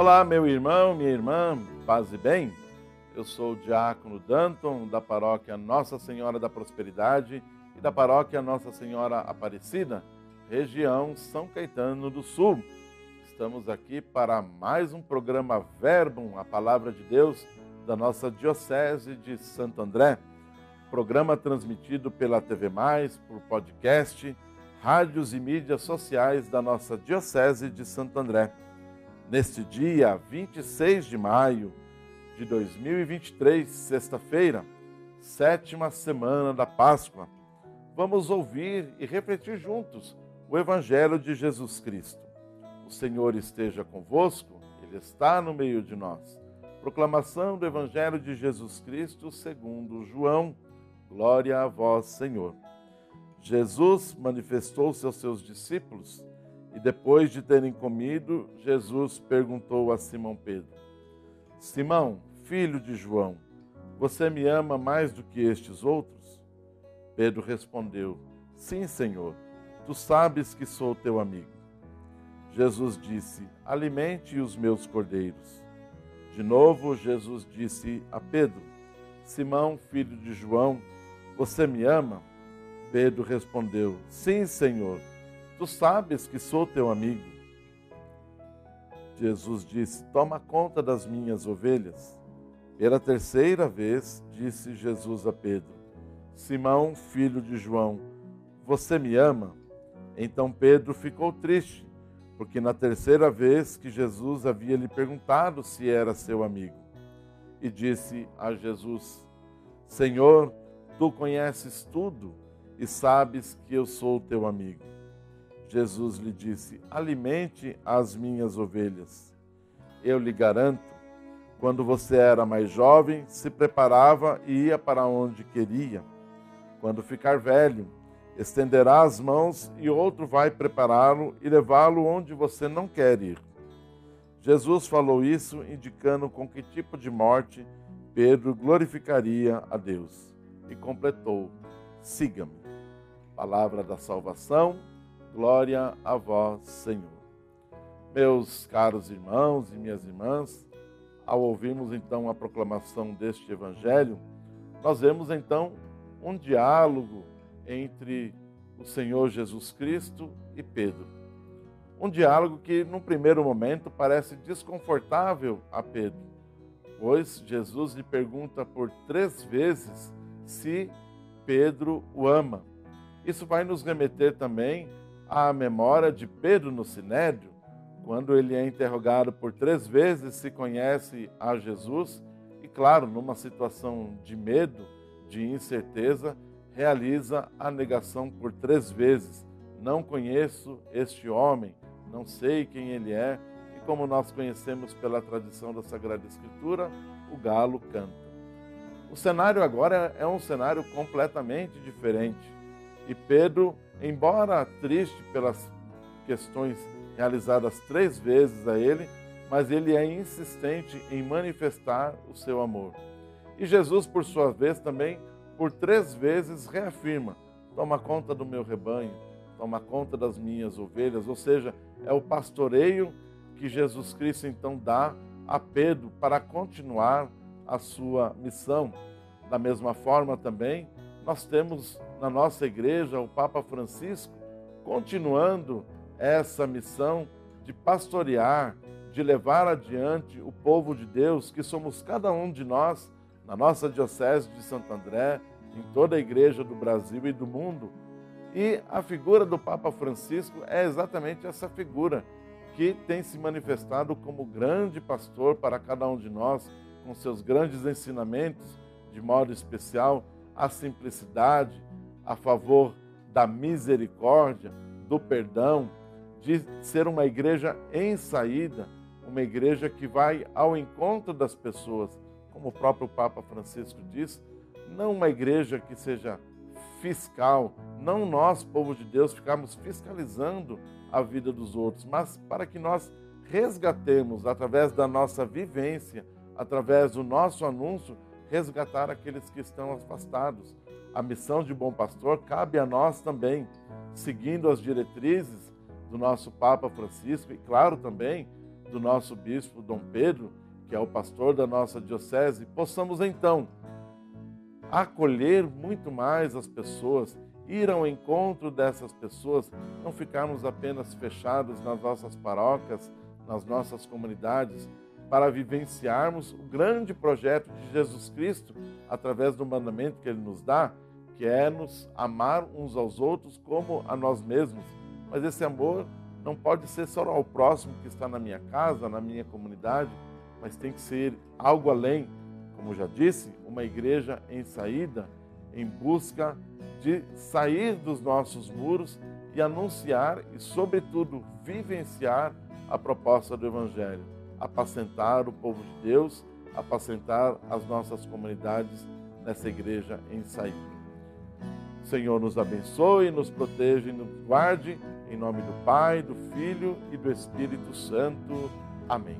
Olá, meu irmão, minha irmã, paz e bem. Eu sou o diácono Danton, da paróquia Nossa Senhora da Prosperidade e da paróquia Nossa Senhora Aparecida, região São Caetano do Sul. Estamos aqui para mais um programa Verbum, a Palavra de Deus, da nossa Diocese de Santo André. Programa transmitido pela TV Mais, por podcast, rádios e mídias sociais da nossa Diocese de Santo André. Neste dia 26 de maio de 2023, sexta-feira, sétima semana da Páscoa, vamos ouvir e refletir juntos o Evangelho de Jesus Cristo. O Senhor esteja convosco, Ele está no meio de nós. Proclamação do Evangelho de Jesus Cristo segundo João. Glória a vós, Senhor. Jesus manifestou-se aos seus discípulos e depois de terem comido, Jesus perguntou a Simão Pedro: Simão, filho de João, você me ama mais do que estes outros? Pedro respondeu: Sim, Senhor, tu sabes que sou teu amigo. Jesus disse: Alimente os meus cordeiros. De novo, Jesus disse a Pedro: Simão, filho de João, você me ama? Pedro respondeu: Sim, Senhor, tu sabes que sou teu amigo. Jesus disse: Toma conta das minhas ovelhas. Pela terceira vez, disse Jesus a Pedro: Simão, filho de João, você me ama? Então Pedro ficou triste, porque na terceira vez que Jesus havia lhe perguntado se era seu amigo. E disse a Jesus: Senhor, tu conheces tudo e sabes que eu sou teu amigo. Jesus lhe disse: Alimente as minhas ovelhas. Eu lhe garanto, quando você era mais jovem, se preparava e ia para onde queria. Quando ficar velho, estenderá as mãos e outro vai prepará-lo e levá-lo onde você não quer ir. Jesus falou isso indicando com que tipo de morte Pedro glorificaria a Deus. E completou: Siga-me palavra da salvação. Glória a vós, Senhor. Meus caros irmãos e minhas irmãs, ao ouvirmos então a proclamação deste evangelho, nós vemos então um diálogo entre o Senhor Jesus Cristo e Pedro. Um diálogo que, num primeiro momento, parece desconfortável a Pedro, pois Jesus lhe pergunta por três vezes se Pedro o ama. Isso vai nos remeter também à memória de Pedro no Sinédrio, quando ele é interrogado por três vezes se conhece a Jesus e, claro, numa situação de medo, de incerteza, realiza a negação por três vezes. Não conheço este homem, não sei quem ele é, e como nós conhecemos pela tradição da Sagrada Escritura, o galo canta. O cenário agora é um cenário completamente diferente. E Pedro, embora triste pelas questões realizadas três vezes a ele, mas ele é insistente em manifestar o seu amor. E Jesus, por sua vez, também, por três vezes, reafirma: toma conta do meu rebanho, toma conta das minhas ovelhas, ou seja, é o pastoreio que Jesus Cristo então dá a Pedro para continuar a sua missão. Da mesma forma também, nós temos na nossa igreja o Papa Francisco continuando essa missão de pastorear, de levar adiante o povo de Deus, que somos cada um de nós, na nossa Diocese de Santo André, em toda a igreja do Brasil e do mundo. E a figura do Papa Francisco é exatamente essa figura que tem se manifestado como grande pastor para cada um de nós, com seus grandes ensinamentos, de modo especial a simplicidade, a favor da misericórdia, do perdão, de ser uma igreja em saída, uma igreja que vai ao encontro das pessoas, como o próprio Papa Francisco diz, não uma igreja que seja fiscal, não nós, povo de Deus, ficarmos fiscalizando a vida dos outros, mas para que nós resgatemos através da nossa vivência, através do nosso anúncio, resgatar aqueles que estão afastados, a missão de bom pastor cabe a nós também, seguindo as diretrizes do nosso Papa Francisco e, claro, também do nosso bispo Dom Pedro, que é o pastor da nossa diocese, possamos então acolher muito mais as pessoas, ir ao encontro dessas pessoas, não ficarmos apenas fechados nas nossas paróquias, nas nossas comunidades, para vivenciarmos o grande projeto de Jesus Cristo através do mandamento que ele nos dá, que é nos amar uns aos outros como a nós mesmos. Mas esse amor não pode ser só ao próximo que está na minha casa, na minha comunidade, mas tem que ser algo além, como já disse, uma igreja em saída, em busca de sair dos nossos muros e anunciar e, sobretudo, vivenciar a proposta do Evangelho apacentar o povo de Deus, apacentar as nossas comunidades nessa igreja em saída. Senhor nos abençoe, nos proteja e nos guarde, em nome do Pai, do Filho e do Espírito Santo. Amém.